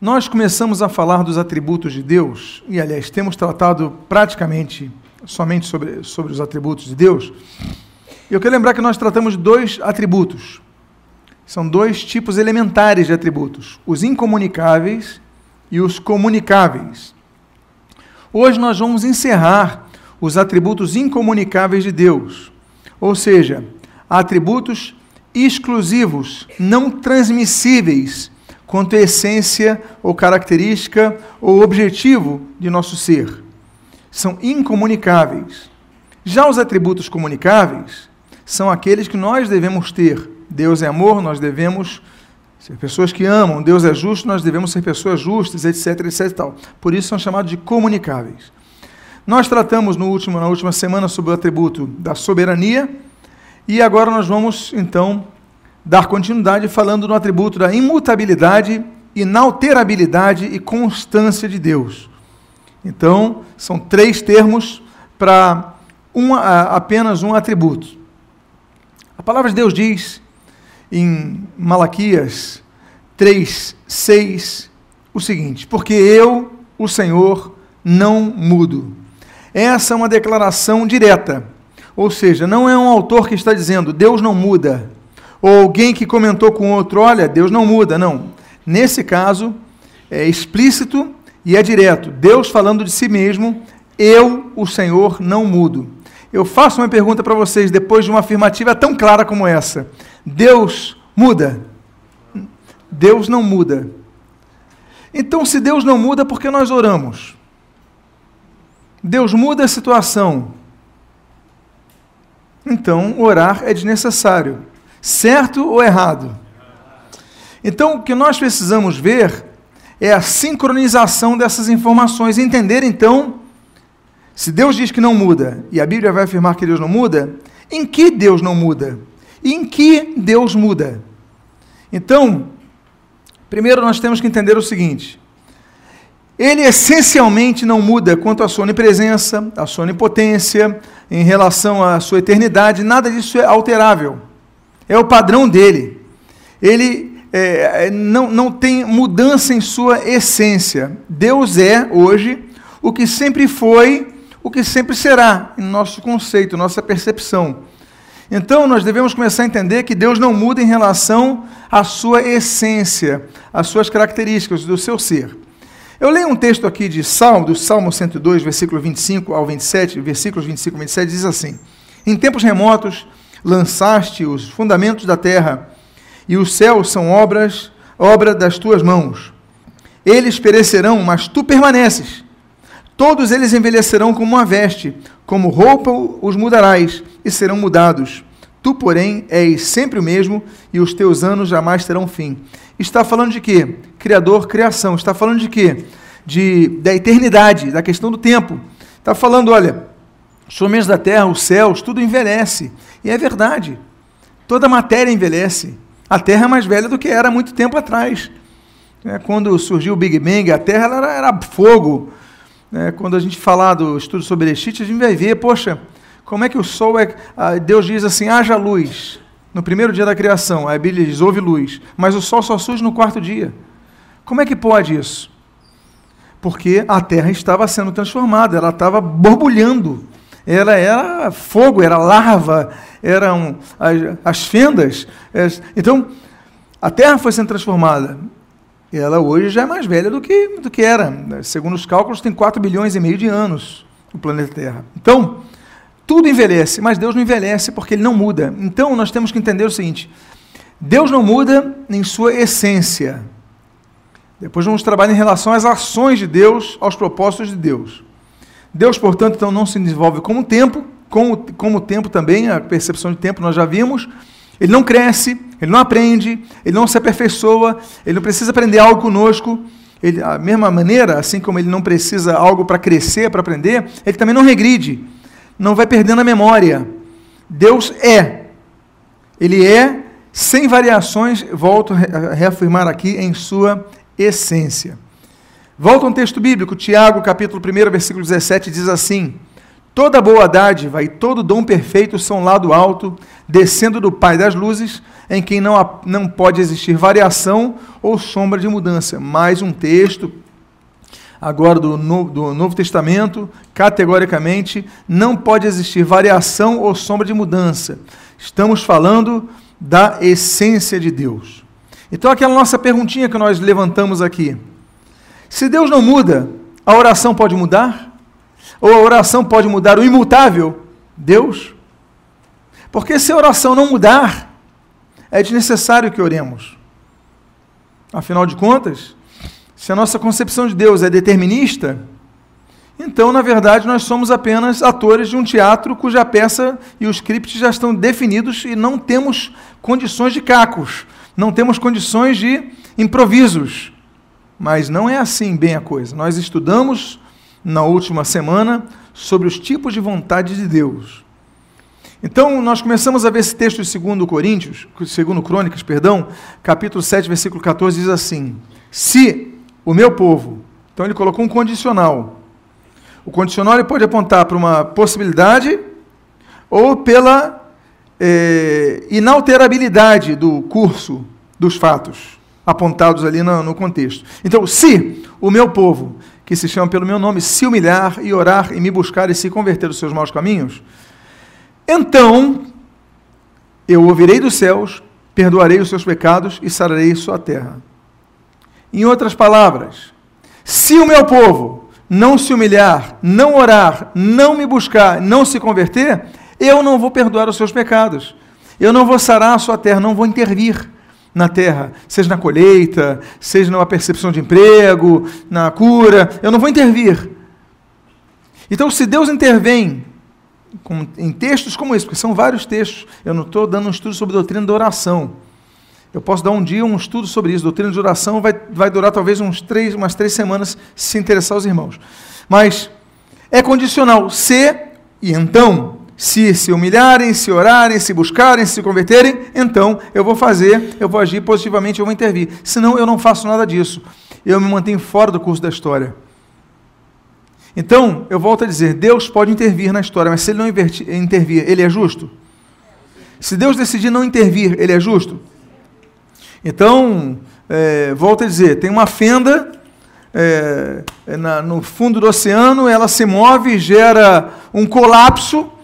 Nós começamos a falar dos atributos de Deus, e aliás, temos tratado praticamente somente sobre, sobre os atributos de Deus. Eu quero lembrar que nós tratamos dois atributos. São dois tipos elementares de atributos: os incomunicáveis e os comunicáveis. Hoje nós vamos encerrar os atributos incomunicáveis de Deus, ou seja, atributos exclusivos, não transmissíveis quanto à essência ou característica ou objetivo de nosso ser. São incomunicáveis. Já os atributos comunicáveis são aqueles que nós devemos ter. Deus é amor, nós devemos ser pessoas que amam. Deus é justo, nós devemos ser pessoas justas, etc, etc tal. Por isso são chamados de comunicáveis. Nós tratamos no último, na última semana sobre o atributo da soberania e agora nós vamos então dar continuidade falando no atributo da imutabilidade, inalterabilidade e constância de Deus. Então, são três termos para apenas um atributo. A palavra de Deus diz em Malaquias 3, 6 o seguinte: Porque eu, o Senhor, não mudo. Essa é uma declaração direta. Ou seja, não é um autor que está dizendo Deus não muda ou alguém que comentou com outro, olha, Deus não muda, não. Nesse caso, é explícito e é direto. Deus falando de si mesmo, eu, o Senhor, não mudo. Eu faço uma pergunta para vocês depois de uma afirmativa tão clara como essa: Deus muda? Deus não muda. Então, se Deus não muda, por que nós oramos? Deus muda a situação. Então, orar é desnecessário. Certo ou errado? Então, o que nós precisamos ver é a sincronização dessas informações, entender então, se Deus diz que não muda, e a Bíblia vai afirmar que Deus não muda, em que Deus não muda? E em que Deus muda? Então, primeiro nós temos que entender o seguinte: ele essencialmente não muda quanto à sua onipresença, à sua onipotência, em relação à sua eternidade, nada disso é alterável é o padrão dele. Ele é, é, não, não tem mudança em sua essência. Deus é, hoje, o que sempre foi, o que sempre será, em nosso conceito, nossa percepção. Então, nós devemos começar a entender que Deus não muda em relação à sua essência, às suas características, do seu ser. Eu leio um texto aqui de Salmo, do Salmo 102, versículo 25 ao 27, versículos 25 e 27, diz assim: Em tempos remotos, lançaste os fundamentos da terra, e os céus são obras, obra das tuas mãos. Eles perecerão, mas tu permaneces. Todos eles envelhecerão como uma veste, como roupa os mudarás, e serão mudados. Tu, porém, és sempre o mesmo, e os teus anos jamais terão fim. Está falando de quê? Criador, criação. Está falando de quê? De, da eternidade, da questão do tempo. Está falando, olha, os homens da terra, os céus, tudo envelhece. E é verdade. Toda matéria envelhece. A Terra é mais velha do que era há muito tempo atrás. É, quando surgiu o Big Bang, a Terra era, era fogo. É, quando a gente falar do estudo sobre Erechite, a gente vai ver, poxa, como é que o Sol é. Deus diz assim: haja luz. No primeiro dia da criação, a Bíblia diz: houve luz. Mas o Sol só surge no quarto dia. Como é que pode isso? Porque a Terra estava sendo transformada, ela estava borbulhando ela era fogo, era lava, eram as, as fendas. Então, a Terra foi sendo transformada. E ela hoje já é mais velha do que, do que era. Segundo os cálculos, tem 4 bilhões e meio de anos o planeta Terra. Então, tudo envelhece, mas Deus não envelhece porque Ele não muda. Então, nós temos que entender o seguinte: Deus não muda em sua essência. Depois vamos trabalhar em relação às ações de Deus, aos propósitos de Deus. Deus, portanto, então não se desenvolve como o tempo, como, como o tempo também, a percepção de tempo nós já vimos. Ele não cresce, ele não aprende, ele não se aperfeiçoa, ele não precisa aprender algo conosco. Ele, a mesma maneira, assim como ele não precisa algo para crescer, para aprender, ele também não regride, não vai perdendo a memória. Deus é. Ele é sem variações, volto a reafirmar aqui, em sua essência. Volta um texto bíblico, Tiago, capítulo 1, versículo 17, diz assim: Toda boa dádiva e todo dom perfeito são lá do alto, descendo do Pai das luzes, em quem não, não pode existir variação ou sombra de mudança. Mais um texto, agora do Novo, do Novo Testamento, categoricamente, não pode existir variação ou sombra de mudança. Estamos falando da essência de Deus. Então, aquela nossa perguntinha que nós levantamos aqui. Se Deus não muda, a oração pode mudar? Ou a oração pode mudar o imutável? Deus? Porque se a oração não mudar, é desnecessário que oremos. Afinal de contas, se a nossa concepção de Deus é determinista, então, na verdade, nós somos apenas atores de um teatro cuja peça e os scripts já estão definidos e não temos condições de cacos, não temos condições de improvisos. Mas não é assim bem a coisa. Nós estudamos na última semana sobre os tipos de vontade de Deus. Então, nós começamos a ver esse texto de 2 Coríntios, 2 Crônicas, perdão, capítulo 7, versículo 14, diz assim: Se o meu povo, então ele colocou um condicional. O condicional ele pode apontar para uma possibilidade ou pela é, inalterabilidade do curso dos fatos apontados ali no, no contexto. Então, se o meu povo, que se chama pelo meu nome, se humilhar e orar e me buscar e se converter dos seus maus caminhos, então eu ouvirei dos céus, perdoarei os seus pecados e sararei sua terra. Em outras palavras, se o meu povo não se humilhar, não orar, não me buscar, não se converter, eu não vou perdoar os seus pecados. Eu não vou sarar a sua terra, não vou intervir na terra, seja na colheita, seja numa percepção de emprego, na cura, eu não vou intervir. Então, se Deus intervém com, em textos como esse, porque são vários textos. Eu não estou dando um estudo sobre doutrina da oração. Eu posso dar um dia um estudo sobre isso. Doutrina de oração vai, vai durar talvez uns três, umas três semanas, se interessar os irmãos. Mas é condicional. Se e então, se se humilharem, se orarem, se buscarem, se converterem, então eu vou fazer, eu vou agir positivamente, eu vou intervir. Senão eu não faço nada disso. Eu me mantenho fora do curso da história. Então, eu volto a dizer: Deus pode intervir na história, mas se ele não intervir, ele é justo? Se Deus decidir não intervir, ele é justo? Então, é, volto a dizer: tem uma fenda é, na, no fundo do oceano, ela se move, gera um colapso,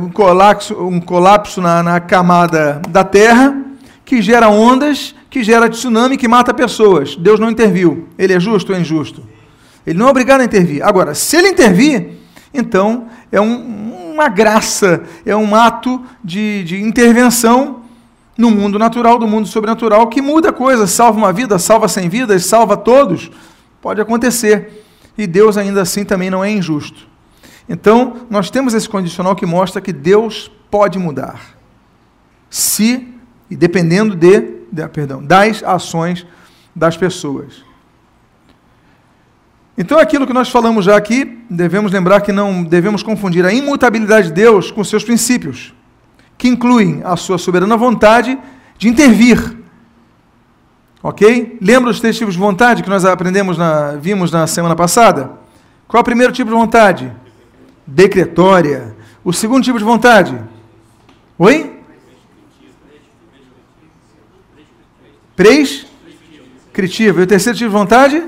um colapso, um colapso na, na camada da Terra, que gera ondas, que gera tsunami, que mata pessoas. Deus não interviu. Ele é justo ou é injusto? Ele não é obrigado a intervir. Agora, se ele intervir, então é um, uma graça, é um ato de, de intervenção no mundo natural, do mundo sobrenatural, que muda a coisa, salva uma vida, salva cem vidas, salva todos. Pode acontecer. E Deus ainda assim também não é injusto. Então, nós temos esse condicional que mostra que Deus pode mudar. Se, e dependendo de, de perdão, das ações das pessoas. Então, aquilo que nós falamos já aqui, devemos lembrar que não devemos confundir a imutabilidade de Deus com seus princípios, que incluem a sua soberana vontade de intervir. Ok? Lembra os três tipos de vontade que nós aprendemos, na, vimos na semana passada? Qual é o primeiro tipo de vontade? Decretória. O segundo tipo de vontade? Oi? Prescritiva. E o terceiro tipo de vontade?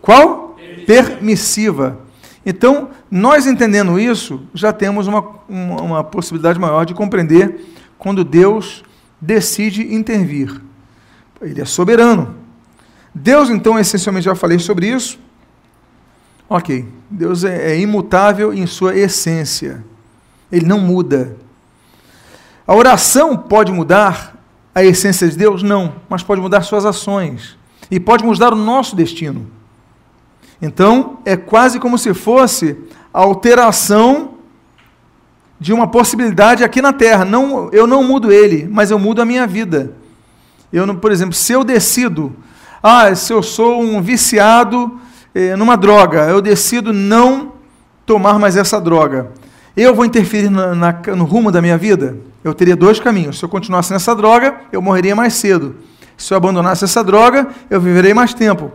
Qual? Permissiva. Então, nós entendendo isso, já temos uma, uma, uma, possibilidade maior de compreender quando Deus decide intervir. Ele é soberano. Deus, então, essencialmente, já falei sobre isso. Ok, Deus é, é imutável em sua essência. Ele não muda. A oração pode mudar a essência de Deus? Não, mas pode mudar suas ações. E pode mudar o nosso destino. Então, é quase como se fosse a alteração de uma possibilidade aqui na Terra. Não, eu não mudo ele, mas eu mudo a minha vida. Eu, por exemplo, se eu decido, ah, se eu sou um viciado numa droga, eu decido não tomar mais essa droga. Eu vou interferir na, na, no rumo da minha vida? Eu teria dois caminhos. Se eu continuasse nessa droga, eu morreria mais cedo. Se eu abandonasse essa droga, eu viverei mais tempo.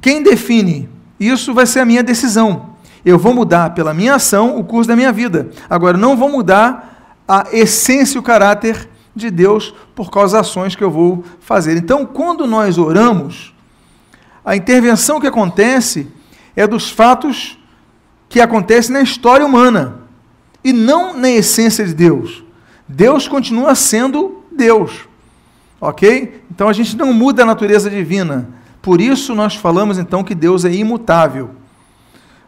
Quem define isso vai ser a minha decisão. Eu vou mudar pela minha ação o curso da minha vida. Agora, não vou mudar a essência e o caráter de Deus por causa das ações que eu vou fazer. Então, quando nós oramos, a intervenção que acontece é dos fatos que acontecem na história humana e não na essência de Deus. Deus continua sendo Deus. Ok? Então a gente não muda a natureza divina. Por isso nós falamos então que Deus é imutável.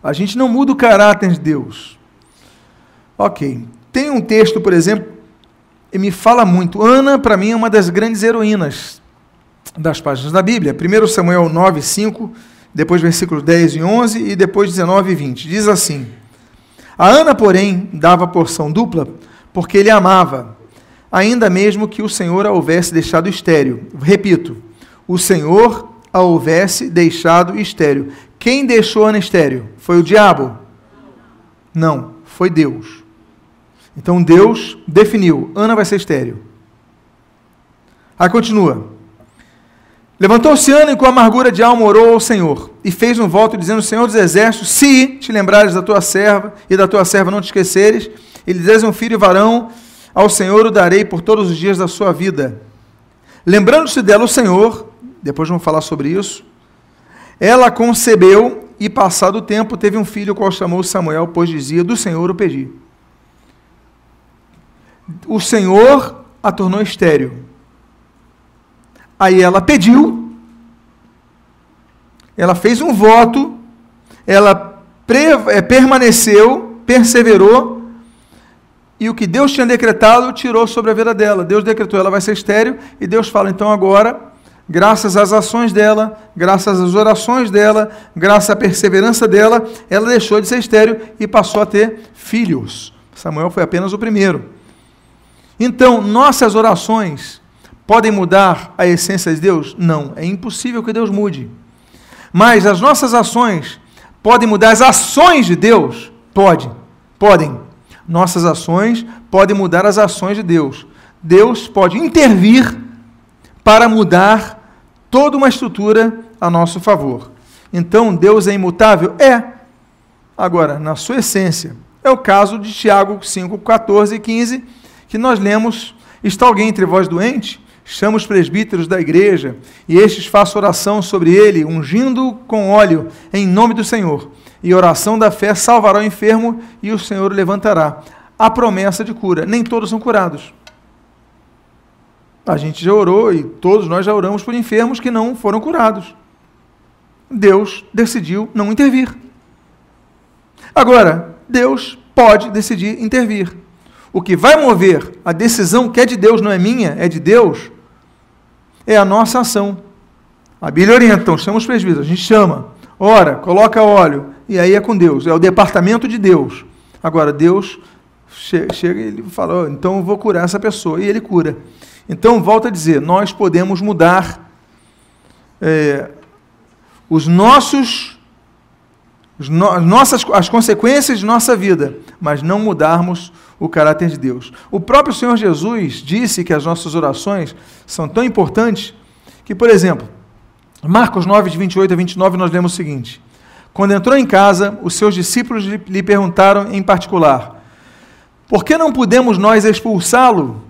A gente não muda o caráter de Deus. Ok. Tem um texto, por exemplo, e me fala muito. Ana, para mim, é uma das grandes heroínas das páginas da Bíblia. 1 Samuel 9, 5, depois versículos 10 e 11 e depois 19 e 20. Diz assim: A Ana, porém, dava porção dupla, porque ele amava, ainda mesmo que o Senhor a houvesse deixado estéreo. Repito, o Senhor a houvesse deixado estéreo. Quem deixou Ana estéreo? Foi o diabo? Não, foi Deus. Então Deus definiu: Ana vai ser estéreo. Aí continua. Levantou-se Ana e com amargura de alma orou ao Senhor e fez um voto dizendo: Senhor dos exércitos, se te lembrares da tua serva e da tua serva não te esqueceres, e lhe des um filho varão, ao Senhor o darei por todos os dias da sua vida. Lembrando-se dela o Senhor, depois vamos falar sobre isso, ela concebeu e, passado o tempo, teve um filho, qual chamou Samuel, pois dizia: Do Senhor o pedi. O Senhor a tornou estéreo. Aí ela pediu, ela fez um voto, ela é, permaneceu, perseverou, e o que Deus tinha decretado tirou sobre a vida dela. Deus decretou, ela vai ser estéreo, e Deus fala, então agora, graças às ações dela, graças às orações dela, graças à perseverança dela, ela deixou de ser estéreo e passou a ter filhos. Samuel foi apenas o primeiro. Então, nossas orações podem mudar a essência de Deus? Não, é impossível que Deus mude. Mas as nossas ações podem mudar as ações de Deus? Pode, podem. Nossas ações podem mudar as ações de Deus. Deus pode intervir para mudar toda uma estrutura a nosso favor. Então, Deus é imutável? É. Agora, na sua essência. É o caso de Tiago 5, 14 e 15, que nós lemos: Está alguém entre vós doente? Chama os presbíteros da igreja, e estes façam oração sobre ele, ungindo com óleo, em nome do Senhor. E oração da fé salvará o enfermo, e o Senhor o levantará. A promessa de cura. Nem todos são curados. A gente já orou, e todos nós já oramos por enfermos que não foram curados. Deus decidiu não intervir. Agora, Deus pode decidir intervir. O que vai mover a decisão que é de Deus, não é minha, é de Deus, é a nossa ação. A Bíblia orienta, então, chama os presbíteros, a gente chama, ora, coloca óleo, e aí é com Deus, é o departamento de Deus. Agora, Deus chega e ele fala, oh, então eu vou curar essa pessoa, e ele cura. Então, volta a dizer, nós podemos mudar é, os nossos, no, nossas, as consequências de nossa vida, mas não mudarmos o caráter de Deus. O próprio Senhor Jesus disse que as nossas orações são tão importantes que, por exemplo, Marcos 9, de 28 a 29, nós lemos o seguinte: Quando entrou em casa, os seus discípulos lhe perguntaram em particular: Por que não podemos nós expulsá-lo?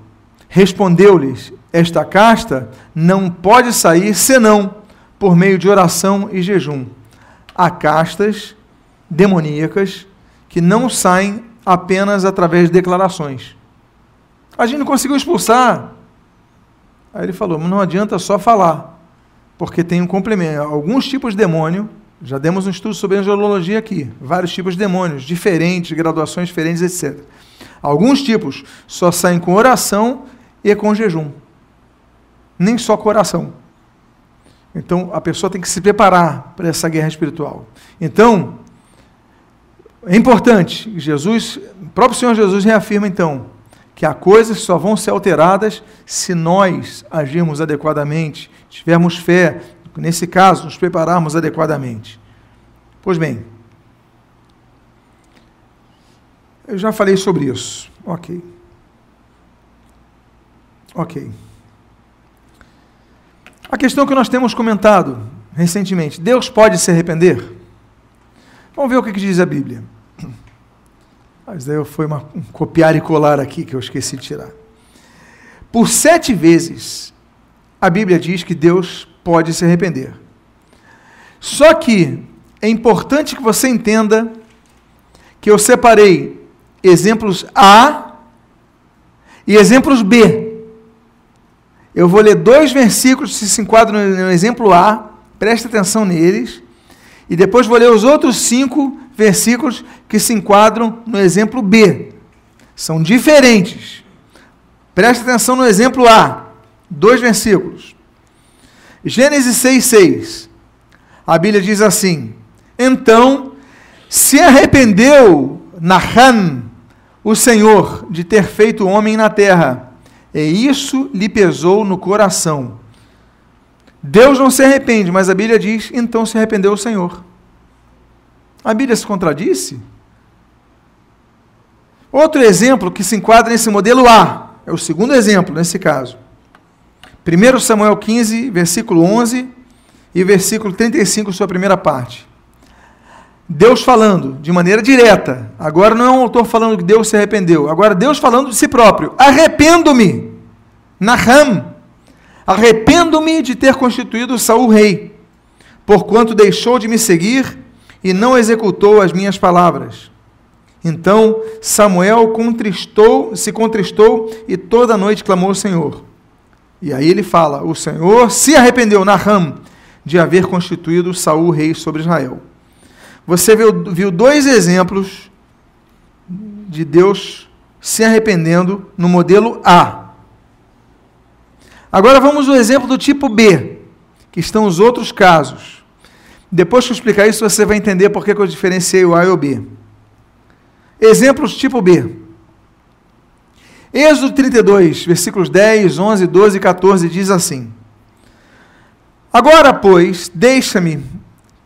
Respondeu-lhes: Esta casta não pode sair senão por meio de oração e jejum. Há castas demoníacas que não saem apenas através de declarações. A gente não conseguiu expulsar. Aí ele falou: não adianta só falar, porque tem um complemento. Alguns tipos de demônio, já demos um estudo sobre angelologia aqui, vários tipos de demônios, diferentes, graduações diferentes, etc. Alguns tipos só saem com oração e com jejum. Nem só com oração. Então a pessoa tem que se preparar para essa guerra espiritual. Então, é importante, Jesus, o próprio Senhor Jesus reafirma então que há coisas que só vão ser alteradas se nós agirmos adequadamente, tivermos fé, nesse caso, nos prepararmos adequadamente. Pois bem, eu já falei sobre isso. Ok. Ok. A questão que nós temos comentado recentemente: Deus pode se arrepender? Vamos ver o que, que diz a Bíblia. Mas daí foi uma, um copiar e colar aqui que eu esqueci de tirar. Por sete vezes, a Bíblia diz que Deus pode se arrepender. Só que é importante que você entenda que eu separei exemplos A e exemplos B. Eu vou ler dois versículos que se enquadram no exemplo A, preste atenção neles, e depois vou ler os outros cinco versículos que se enquadram no exemplo B. São diferentes. Preste atenção no exemplo A, dois versículos. Gênesis 6,6. A Bíblia diz assim: Então se arrependeu Nahan, o Senhor, de ter feito homem na terra, e isso lhe pesou no coração. Deus não se arrepende, mas a Bíblia diz: então se arrependeu o Senhor. A Bíblia se contradisse? Outro exemplo que se enquadra nesse modelo A, é o segundo exemplo nesse caso. 1 Samuel 15, versículo 11 e versículo 35, sua primeira parte. Deus falando de maneira direta. Agora não é um autor falando que Deus se arrependeu. Agora Deus falando de si próprio. Arrependo-me. Naham. Arrependo-me de ter constituído Saul rei, porquanto deixou de me seguir e não executou as minhas palavras. Então Samuel contristou, se contristou e toda noite clamou ao Senhor. E aí ele fala: O Senhor se arrependeu, Naham, de haver constituído Saul rei sobre Israel. Você viu, viu dois exemplos de Deus se arrependendo no modelo A. Agora vamos ao exemplo do tipo B, que estão os outros casos. Depois que eu explicar isso, você vai entender por que eu diferenciei o A e o B. Exemplos tipo B. Êxodo 32, versículos 10, 11, 12 e 14 diz assim: Agora, pois, deixa-me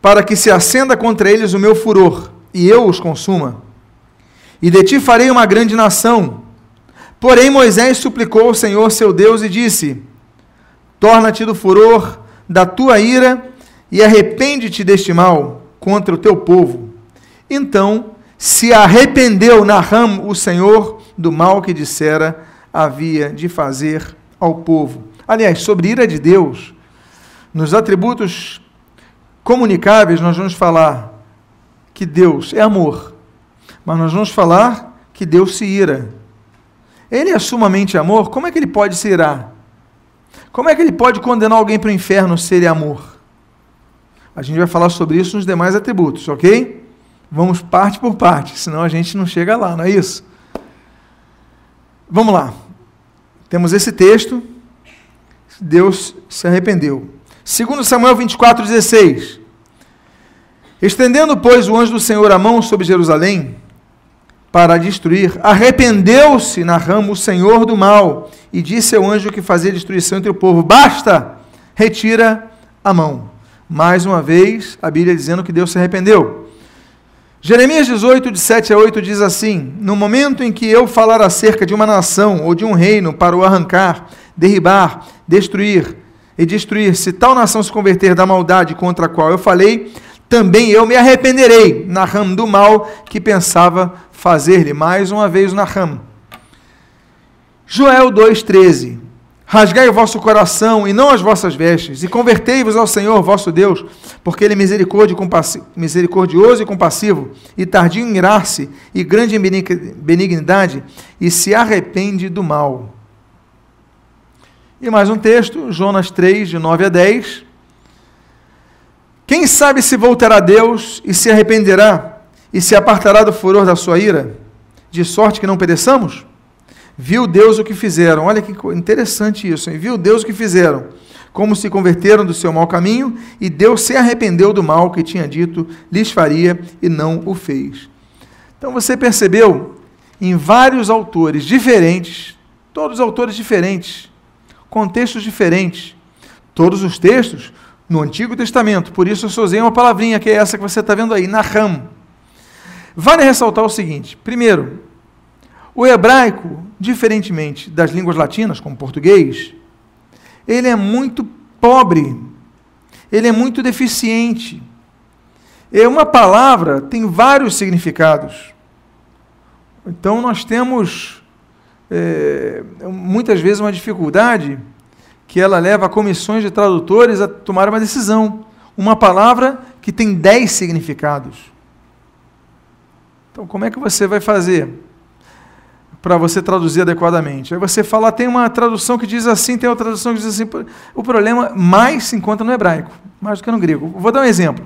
para que se acenda contra eles o meu furor, e eu os consuma. E de ti farei uma grande nação. Porém, Moisés suplicou ao Senhor seu Deus e disse: Torna-te do furor da tua ira e arrepende-te deste mal contra o teu povo. Então se arrependeu Naham, o Senhor, do mal que dissera havia de fazer ao povo. Aliás, sobre ira de Deus, nos atributos comunicáveis, nós vamos falar que Deus é amor, mas nós vamos falar que Deus se ira. Ele é sumamente amor, como é que ele pode se irar? Como é que ele pode condenar alguém para o inferno se ele é amor? A gente vai falar sobre isso nos demais atributos, ok? Vamos parte por parte, senão a gente não chega lá, não é isso? Vamos lá. Temos esse texto. Deus se arrependeu. Segundo Samuel 24, 16. Estendendo, pois, o anjo do Senhor a mão sobre Jerusalém para destruir, arrependeu-se na rama o Senhor do mal e disse ao anjo que fazia destruição entre o povo: Basta, retira a mão. Mais uma vez, a Bíblia dizendo que Deus se arrependeu. Jeremias 18, de 7 a 8 diz assim: No momento em que eu falar acerca de uma nação ou de um reino para o arrancar, derribar, destruir e destruir, se tal nação se converter da maldade contra a qual eu falei, também eu me arrependerei na rama do mal que pensava fazer-lhe. Mais uma vez na rama. Joel 2,13 Rasgai o vosso coração e não as vossas vestes, e convertei-vos ao Senhor vosso Deus, porque Ele é misericordioso e compassivo, e tardio em irar-se, e grande em benignidade, e se arrepende do mal. E mais um texto, Jonas 3, de 9 a 10. Quem sabe se voltará a Deus e se arrependerá, e se apartará do furor da sua ira, de sorte que não pereçamos? Viu Deus o que fizeram. Olha que interessante isso, hein? Viu Deus o que fizeram. Como se converteram do seu mau caminho, e Deus se arrependeu do mal que tinha dito lhes faria e não o fez. Então você percebeu em vários autores diferentes, todos autores diferentes, contextos diferentes, todos os textos no Antigo Testamento. Por isso eu só usei uma palavrinha que é essa que você está vendo aí, Naham. Vale ressaltar o seguinte: primeiro, o hebraico, diferentemente das línguas latinas, como português, ele é muito pobre, ele é muito deficiente, E uma palavra tem vários significados. Então nós temos é, muitas vezes uma dificuldade que ela leva comissões de tradutores a tomar uma decisão. Uma palavra que tem dez significados. Então, como é que você vai fazer para você traduzir adequadamente? Aí você fala, tem uma tradução que diz assim, tem outra tradução que diz assim. O problema mais se encontra no hebraico, mais do que no grego. Vou dar um exemplo.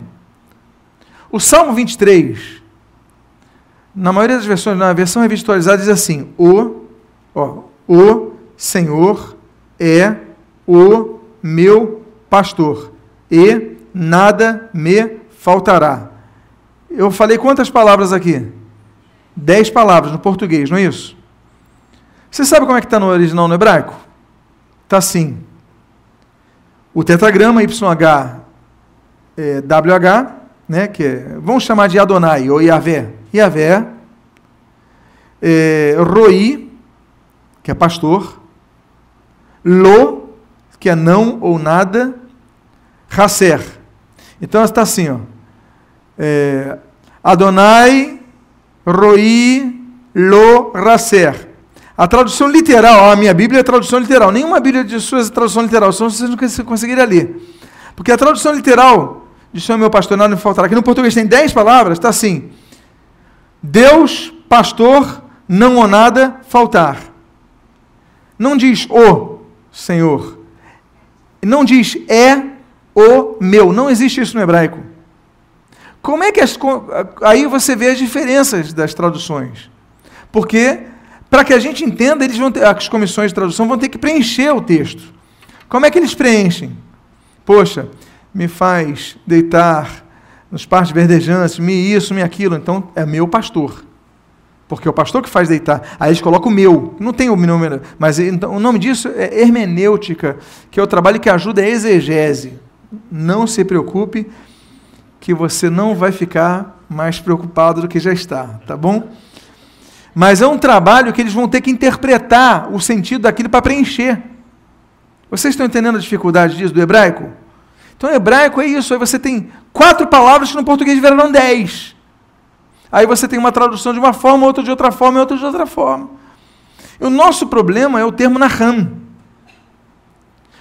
O Salmo 23, na maioria das versões, na versão revisualizada, diz assim: O, ó, o Senhor é o meu pastor, e nada me faltará. Eu falei quantas palavras aqui? Dez palavras no português, não é isso? Você sabe como é que está no original no hebraico? Está assim. O tetragrama YH é, né, que é, vamos chamar de Adonai ou Yahvé. Yahvé. É, Roi, que é pastor. Lo, que é não ou nada. Hasser. Então está assim, ó. É, Adonai, Roi, Lo, Hasser. A tradução literal, a minha Bíblia é tradução literal. Nenhuma Bíblia de suas é tradução literal, senão vocês não conseguiriam ler. Porque a tradução literal de Senhor meu pastor, nada me faltará. Aqui no português tem dez palavras, está assim. Deus, pastor, não ou nada faltar. Não diz o Senhor. Não diz é o meu. Não existe isso no hebraico. Como é que as, aí você vê as diferenças das traduções? Porque para que a gente entenda, eles vão ter, as comissões de tradução vão ter que preencher o texto. Como é que eles preenchem? Poxa, me faz deitar nos partes verdejantes, me isso, me aquilo. Então é meu pastor. Porque é o pastor que faz deitar. Aí eles colocam o meu. Não tem o nome, mas então, o nome disso é hermenêutica, que é o trabalho que ajuda a exegese. Não se preocupe, que você não vai ficar mais preocupado do que já está, tá bom? Mas é um trabalho que eles vão ter que interpretar o sentido daquilo para preencher. Vocês estão entendendo a dificuldade disso do hebraico? Então, hebraico é isso. Aí você tem quatro palavras que no português viraram dez. Aí você tem uma tradução de uma forma, outra de outra forma outra de outra forma. E o nosso problema é o termo Naham.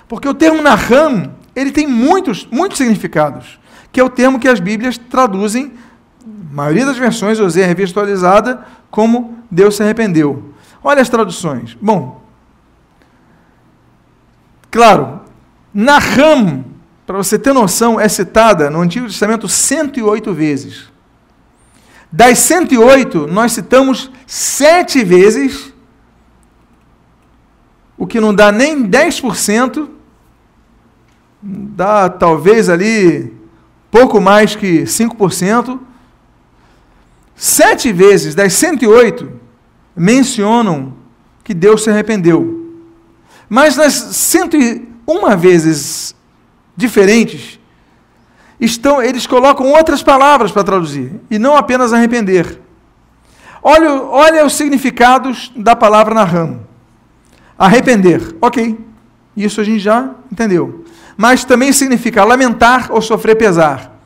Porque o termo Naham, ele tem muitos, muitos significados, que é o termo que as Bíblias traduzem, a maioria das versões, eu usei a revista atualizada, como Deus se arrependeu. Olha as traduções. Bom, claro, Naham, para você ter noção, é citada no Antigo Testamento 108 vezes. Das 108, nós citamos sete vezes, o que não dá nem 10%, dá talvez ali pouco mais que 5%, Sete vezes das 108 mencionam que Deus se arrependeu. Mas nas 101 vezes diferentes, estão, eles colocam outras palavras para traduzir, e não apenas arrepender. Olha, olha os significados da palavra na rama. Arrepender, ok, isso a gente já entendeu. Mas também significa lamentar ou sofrer pesar.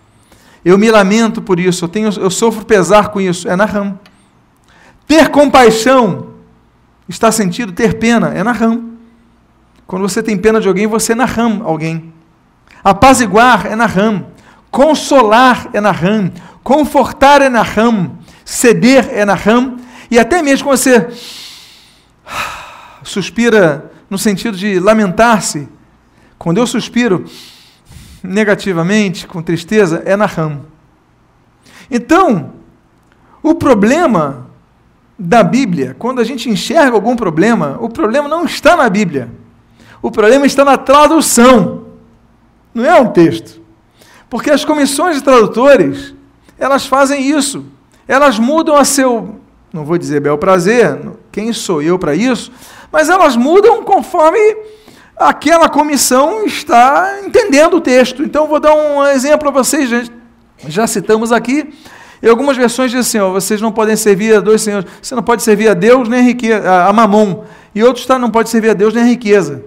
Eu me lamento por isso, eu, tenho, eu sofro pesar com isso. É na ram. Ter compaixão está sentido ter pena, é na ram. Quando você tem pena de alguém, você na ram alguém. Apaziguar é na ram. Consolar na ram. Confortar na ram. Ceder na ram. E até mesmo quando você suspira no sentido de lamentar-se, quando eu suspiro, negativamente, com tristeza, é na RAM. Então, o problema da Bíblia, quando a gente enxerga algum problema, o problema não está na Bíblia. O problema está na tradução. Não é um texto. Porque as comissões de tradutores, elas fazem isso. Elas mudam a seu, não vou dizer bel prazer, quem sou eu para isso, mas elas mudam conforme aquela comissão está entendendo o texto. Então, vou dar um exemplo para vocês, gente. já citamos aqui. Em algumas versões diz assim: ó, vocês não podem servir a dois senhores. Você não pode servir a Deus nem a, riqueza, a, a mamon. E outros está, não pode servir a Deus nem a riqueza.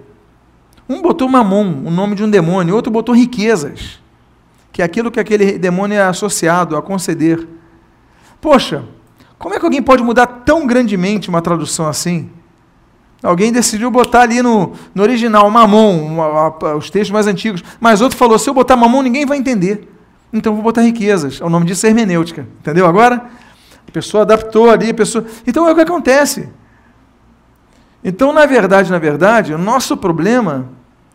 Um botou mamon, o nome de um demônio, outro botou riquezas. Que é aquilo que aquele demônio é associado a conceder. Poxa, como é que alguém pode mudar tão grandemente uma tradução assim? Alguém decidiu botar ali no, no original mamon, os textos mais antigos, mas outro falou: se eu botar mamon, ninguém vai entender. Então vou botar riquezas. O nome disso é hermenêutica. Entendeu agora? A pessoa adaptou ali, a pessoa. Então é o que acontece. Então, na verdade, na verdade, o nosso problema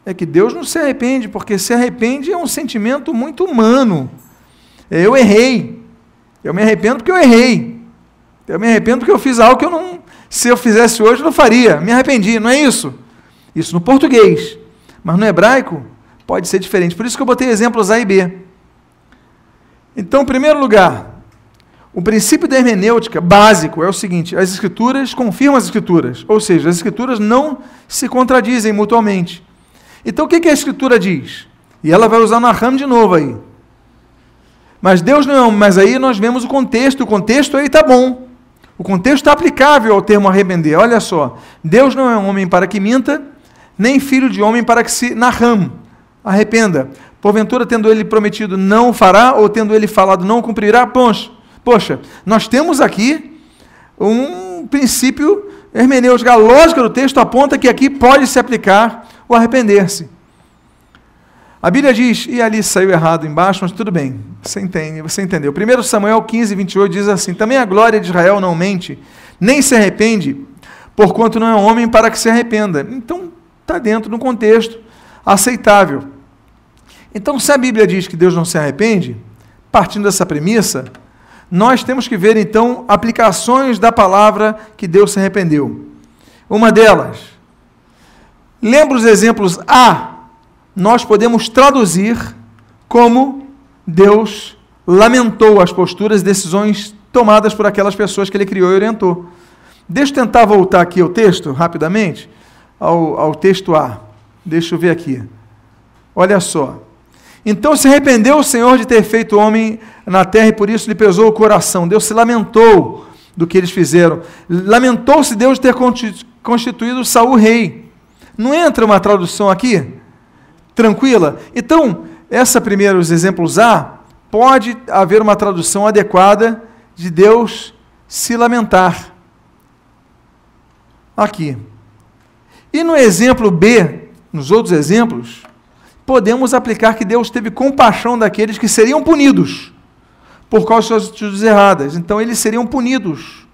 é que Deus não se arrepende, porque se arrepende é um sentimento muito humano. Eu errei. Eu me arrependo porque eu errei. Eu me arrependo porque eu fiz algo que eu não, se eu fizesse hoje, eu não faria. Me arrependi, não é isso? Isso no português. Mas no hebraico pode ser diferente. Por isso que eu botei exemplos A e B. Então, em primeiro lugar, o princípio da hermenêutica básico é o seguinte: as escrituras confirmam as escrituras, ou seja, as escrituras não se contradizem mutuamente. Então o que, que a Escritura diz? E ela vai usar na Ram de novo aí. Mas Deus não é mas aí nós vemos o contexto, o contexto aí está bom. O contexto está aplicável ao termo arrepender. Olha só, Deus não é homem para que minta, nem filho de homem para que se narram, arrependa. Porventura, tendo ele prometido, não fará, ou tendo ele falado, não cumprirá, poxa nós temos aqui um princípio hermenêutico. A lógica do texto aponta que aqui pode se aplicar o arrepender-se. A Bíblia diz, e ali saiu errado embaixo, mas tudo bem, você entende, você entendeu. 1 Samuel 15, 28 diz assim: Também a glória de Israel não mente, nem se arrepende, porquanto não é homem para que se arrependa. Então, está dentro de um contexto aceitável. Então, se a Bíblia diz que Deus não se arrepende, partindo dessa premissa, nós temos que ver então aplicações da palavra que Deus se arrependeu. Uma delas, Lembra os exemplos A? Nós podemos traduzir como Deus lamentou as posturas e decisões tomadas por aquelas pessoas que ele criou e orientou. Deixa eu tentar voltar aqui ao texto, rapidamente, ao, ao texto A. Deixa eu ver aqui. Olha só. Então se arrependeu o Senhor de ter feito homem na terra e por isso lhe pesou o coração. Deus se lamentou do que eles fizeram. Lamentou-se Deus de ter constituído Saul rei. Não entra uma tradução aqui? Tranquila? Então, essa primeiros exemplos A, pode haver uma tradução adequada de Deus se lamentar. Aqui. E no exemplo B, nos outros exemplos, podemos aplicar que Deus teve compaixão daqueles que seriam punidos por causa de suas atitudes erradas. Então, eles seriam punidos.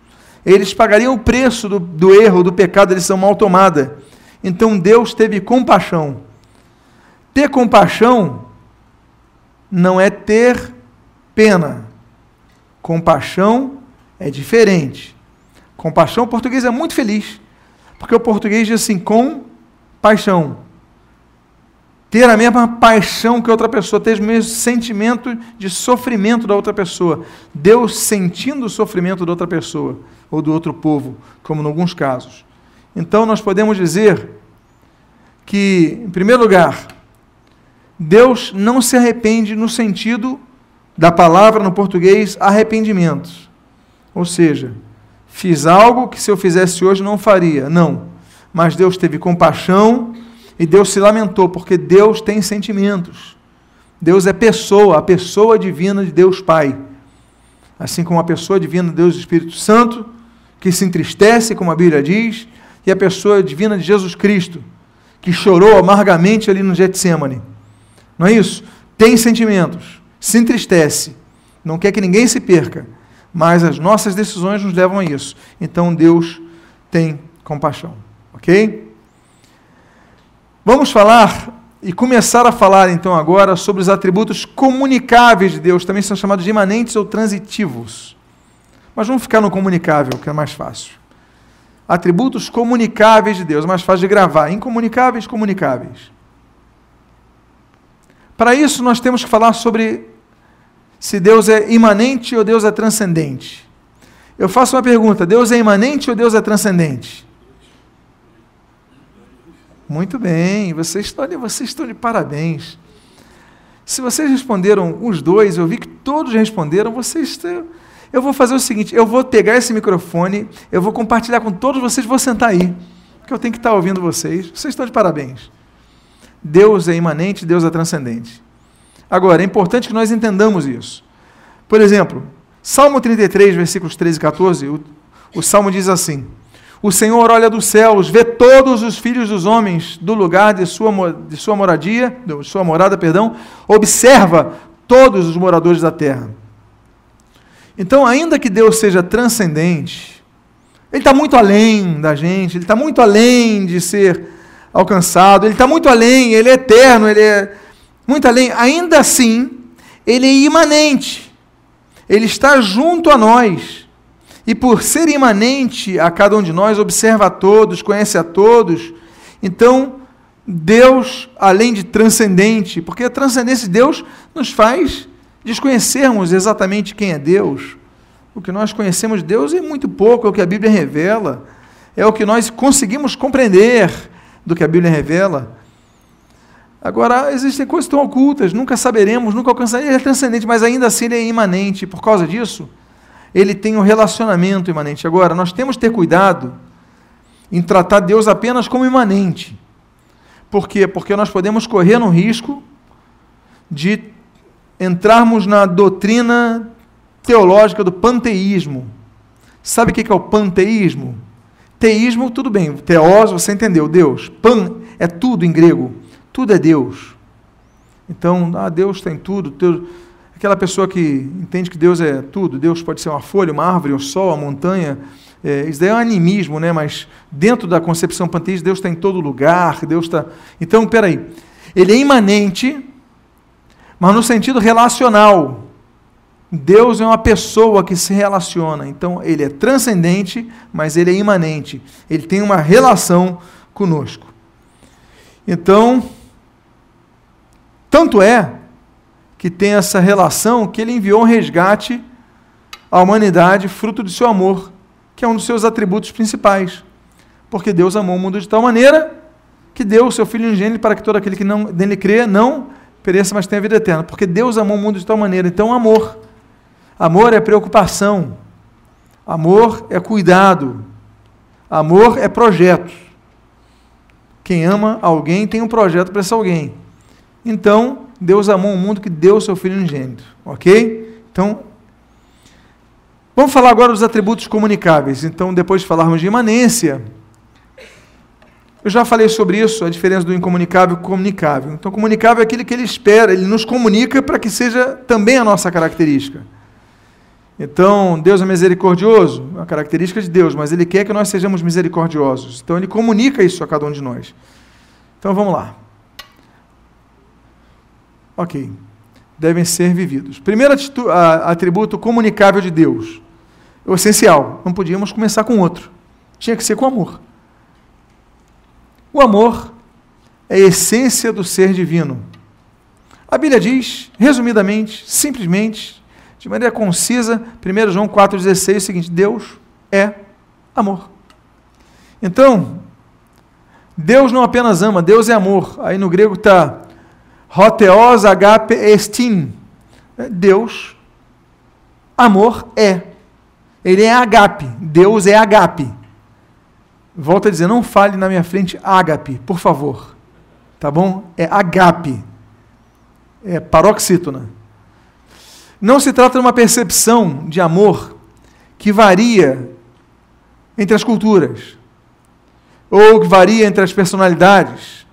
Eles pagariam o preço do, do erro, do pecado, eles são mal tomada. Então Deus teve compaixão. Ter compaixão não é ter pena. Compaixão é diferente. Compaixão, o português é muito feliz, porque o português diz assim, com paixão. Ter a mesma paixão que outra pessoa, ter o mesmo sentimento de sofrimento da outra pessoa. Deus sentindo o sofrimento da outra pessoa, ou do outro povo, como em alguns casos. Então nós podemos dizer que, em primeiro lugar, Deus não se arrepende no sentido da palavra no português arrependimento. Ou seja, fiz algo que se eu fizesse hoje não faria. Não. Mas Deus teve compaixão e Deus se lamentou, porque Deus tem sentimentos. Deus é pessoa, a pessoa divina de Deus Pai. Assim como a pessoa divina de Deus Espírito Santo, que se entristece, como a Bíblia diz, e a pessoa divina de Jesus Cristo, que chorou amargamente ali no Getsemane. Não é isso? Tem sentimentos, se entristece, não quer que ninguém se perca, mas as nossas decisões nos levam a isso. Então Deus tem compaixão, ok? Vamos falar e começar a falar então agora sobre os atributos comunicáveis de Deus, também são chamados de imanentes ou transitivos. Mas vamos ficar no comunicável, que é mais fácil atributos comunicáveis de Deus, mais fácil de gravar. Incomunicáveis, comunicáveis. Para isso, nós temos que falar sobre se Deus é imanente ou Deus é transcendente. Eu faço uma pergunta: Deus é imanente ou Deus é transcendente? Muito bem, vocês estão, vocês estão de parabéns. Se vocês responderam os dois, eu vi que todos responderam, vocês estão eu vou fazer o seguinte: eu vou pegar esse microfone, eu vou compartilhar com todos vocês, vou sentar aí, porque eu tenho que estar ouvindo vocês. Vocês estão de parabéns. Deus é imanente, Deus é transcendente. Agora, é importante que nós entendamos isso. Por exemplo, Salmo 33, versículos 13 e 14, o, o Salmo diz assim: O Senhor olha dos céus, vê todos os filhos dos homens do lugar de sua, de sua moradia, de sua morada, perdão, observa todos os moradores da terra. Então, ainda que Deus seja transcendente, Ele está muito além da gente, Ele está muito além de ser alcançado, Ele está muito além, Ele é eterno, Ele é muito além. Ainda assim, Ele é imanente, Ele está junto a nós. E por ser imanente a cada um de nós, observa a todos, conhece a todos, então Deus, além de transcendente, porque a transcendência de Deus nos faz desconhecermos exatamente quem é Deus. O que nós conhecemos de Deus é muito pouco, é o que a Bíblia revela, é o que nós conseguimos compreender do que a Bíblia revela. Agora, existem coisas tão ocultas, nunca saberemos, nunca alcançaremos. Ele é transcendente, mas ainda assim ele é imanente. Por causa disso, ele tem um relacionamento imanente. Agora, nós temos que ter cuidado em tratar Deus apenas como imanente. Por quê? Porque nós podemos correr no risco de entrarmos na doutrina teológica do panteísmo. Sabe o que é o panteísmo? Teísmo, tudo bem. Teós, você entendeu, Deus. Pan é tudo em grego. Tudo é Deus. Então, ah, Deus tem tudo. Aquela pessoa que entende que Deus é tudo, Deus pode ser uma folha, uma árvore, o sol, a montanha, é, isso daí é um animismo, né? mas dentro da concepção panteísta, Deus está em todo lugar, Deus está. Então, peraí. Ele é imanente, mas no sentido relacional. Deus é uma pessoa que se relaciona. Então, ele é transcendente, mas ele é imanente. Ele tem uma relação conosco. Então, tanto é que tem essa relação que ele enviou um resgate à humanidade, fruto de seu amor que é um dos seus atributos principais. Porque Deus amou o mundo de tal maneira que deu o seu Filho ingênuo para que todo aquele que não, nele crê não pereça, mas tenha vida eterna. Porque Deus amou o mundo de tal maneira. Então, amor. Amor é preocupação. Amor é cuidado. Amor é projeto. Quem ama alguém tem um projeto para esse alguém. Então, Deus amou o mundo que deu seu Filho ingênito. Ok? Então, Vamos falar agora dos atributos comunicáveis. Então, depois de falarmos de imanência, eu já falei sobre isso, a diferença do incomunicável e comunicável. Então, comunicável é aquele que ele espera, ele nos comunica para que seja também a nossa característica. Então, Deus é misericordioso, é uma característica de Deus, mas Ele quer que nós sejamos misericordiosos. Então, Ele comunica isso a cada um de nós. Então, vamos lá. Ok. Devem ser vividos. Primeiro atributo comunicável de Deus o essencial. Não podíamos começar com outro. Tinha que ser com amor. O amor é a essência do ser divino. A Bíblia diz, resumidamente, simplesmente, de maneira concisa, 1 João 4,16, o seguinte: Deus é amor. Então, Deus não apenas ama, Deus é amor. Aí no grego está hoteos agape estin. Deus, amor é. Ele é agape. Deus é agape. Volto a dizer, não fale na minha frente agape, por favor. Tá bom? É agape. É paroxítona. Não se trata de uma percepção de amor que varia entre as culturas, ou que varia entre as personalidades,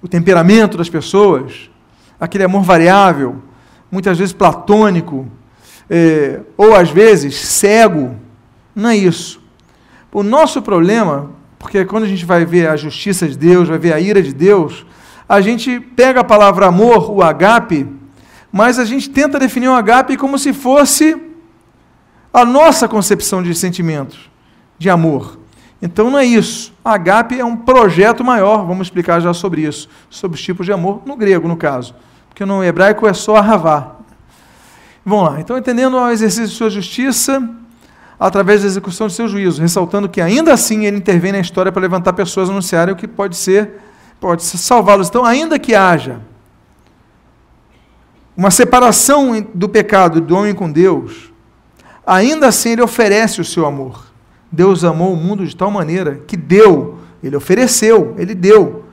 o temperamento das pessoas, aquele amor variável, muitas vezes platônico, é, ou às vezes cego. Não é isso. O nosso problema, porque quando a gente vai ver a justiça de Deus, vai ver a ira de Deus, a gente pega a palavra amor, o agape, mas a gente tenta definir o agape como se fosse a nossa concepção de sentimentos, de amor. Então não é isso. Agape é um projeto maior, vamos explicar já sobre isso, sobre os tipos de amor, no grego, no caso. Porque no hebraico é só ahavá, Vamos lá. Então, entendendo o exercício de sua justiça através da execução de seu juízo, ressaltando que ainda assim ele intervém na história para levantar pessoas anunciarem o que pode ser, pode salvá-los. Então, ainda que haja uma separação do pecado do homem com Deus, ainda assim ele oferece o seu amor. Deus amou o mundo de tal maneira que deu, ele ofereceu, ele deu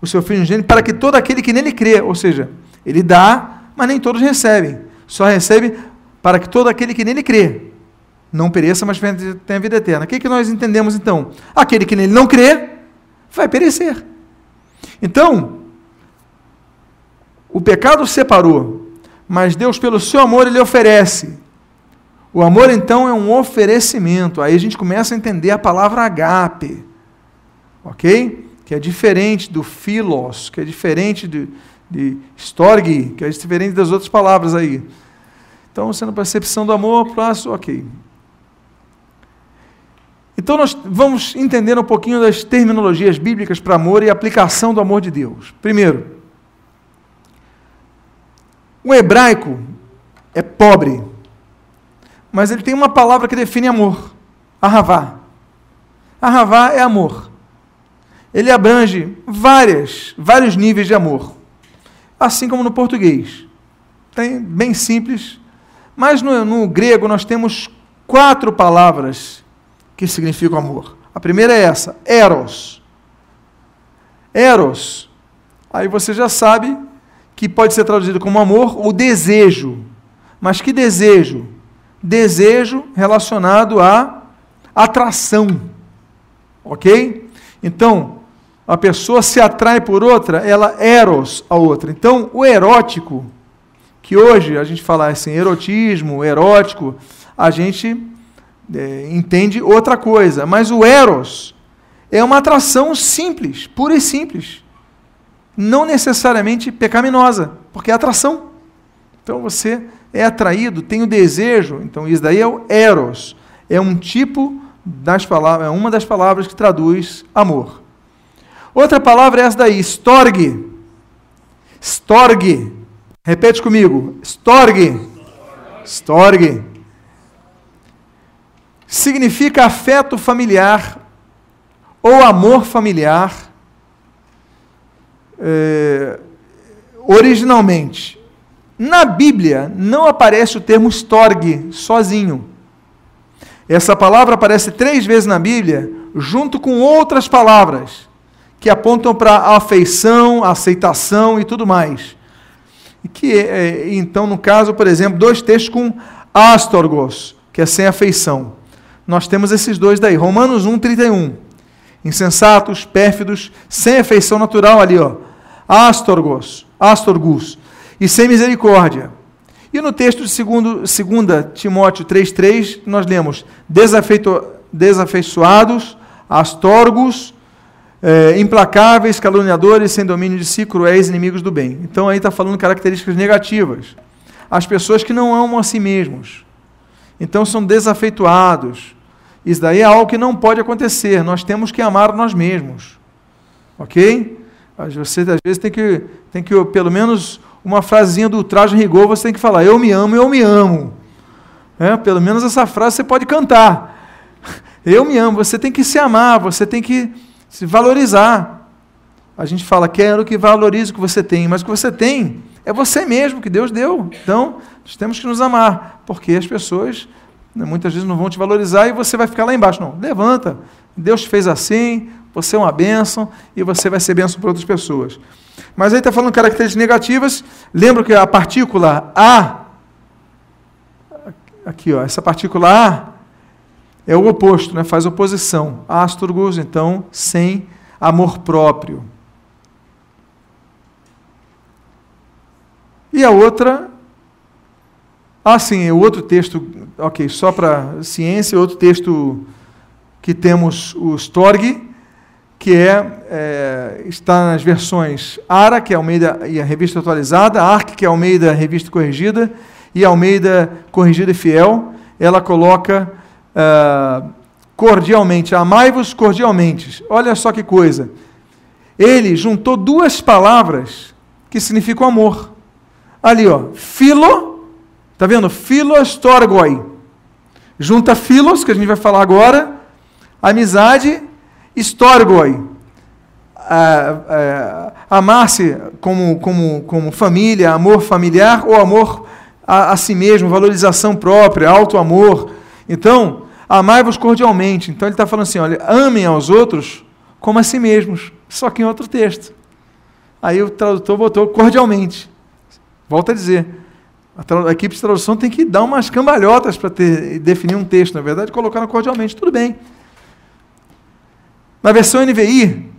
o seu filho ingênuo para que todo aquele que nele crê, ou seja, ele dá mas nem todos recebem. Só recebe para que todo aquele que nele crê não pereça, mas tenha vida eterna. O que, que nós entendemos então? Aquele que nele não crê vai perecer. Então, o pecado separou, mas Deus, pelo seu amor, ele oferece. O amor, então, é um oferecimento. Aí a gente começa a entender a palavra agape, ok? Que é diferente do philos, que é diferente de, de storge, que é diferente das outras palavras aí. Então, sendo percepção do amor, passo, ok. Então, nós vamos entender um pouquinho das terminologias bíblicas para amor e aplicação do amor de Deus. Primeiro, o hebraico é pobre, mas ele tem uma palavra que define amor: ahavá. Ahavá é amor. Ele abrange várias, vários níveis de amor, assim como no português. Tem bem simples, mas no, no grego nós temos quatro palavras que significam amor. A primeira é essa, eros. Eros. Aí você já sabe que pode ser traduzido como amor ou desejo. Mas que desejo? Desejo relacionado à atração. Ok? Então, a pessoa se atrai por outra, ela eros a outra. Então, o erótico, que hoje a gente fala assim, erotismo, erótico, a gente é, entende outra coisa. Mas o eros é uma atração simples, pura e simples não necessariamente pecaminosa, porque é atração. Então você é atraído, tem o desejo, então isso daí é o eros, é um tipo das palavras, é uma das palavras que traduz amor. Outra palavra é essa daí, storge. Storge. Repete comigo. Storge. Storge. Significa afeto familiar ou amor familiar é, originalmente. Na Bíblia não aparece o termo storge sozinho. Essa palavra aparece três vezes na Bíblia, junto com outras palavras que apontam para afeição, aceitação e tudo mais. E que é, então, no caso, por exemplo, dois textos com astorgos, que é sem afeição. Nós temos esses dois daí, Romanos 1, 31. Insensatos, pérfidos, sem afeição natural ali, ó astorgos, astorgus, e sem misericórdia. E no texto de 2 Timóteo 3,3, nós lemos desafeito, desafeiçoados, astorgos, é, implacáveis, caluniadores, sem domínio de si, cruéis, inimigos do bem. Então aí está falando características negativas. As pessoas que não amam a si mesmos. Então são desafeituados. Isso daí é algo que não pode acontecer. Nós temos que amar nós mesmos. Ok? Você às vezes tem que, tem que pelo menos uma frasinha do traje rigor, você tem que falar, eu me amo, eu me amo. É, pelo menos essa frase você pode cantar. Eu me amo, você tem que se amar, você tem que se valorizar. A gente fala, quero que valorize o que você tem, mas o que você tem é você mesmo, que Deus deu. Então, nós temos que nos amar, porque as pessoas muitas vezes não vão te valorizar e você vai ficar lá embaixo. Não, levanta. Deus fez assim, você é uma bênção e você vai ser bênção para outras pessoas. Mas aí está falando características negativas. Lembra que a partícula A, aqui, ó, essa partícula A é o oposto, né? faz oposição. Astrogos, então, sem amor próprio. E a outra. Ah, sim, o outro texto, ok, só para ciência, outro texto que temos o Storg, que é, é, está nas versões ARA, que é Almeida e a revista atualizada, ARC, que é Almeida revista corrigida, e Almeida corrigida e fiel. Ela coloca uh, cordialmente, amai-vos cordialmente. Olha só que coisa. Ele juntou duas palavras que significam amor. Ali, ó, filo, tá vendo? Filostorgoi. Junta filos, que a gente vai falar agora, amizade Storgoi, amar-se como, como, como família, amor familiar ou amor a, a si mesmo, valorização própria, auto-amor. Então, amai-vos cordialmente. Então ele está falando assim: olha, amem aos outros como a si mesmos, só que em outro texto. Aí o tradutor botou cordialmente. Volto a dizer, a, a equipe de tradução tem que dar umas cambalhotas para definir um texto, na verdade, colocaram cordialmente, tudo bem. Na versão NVI,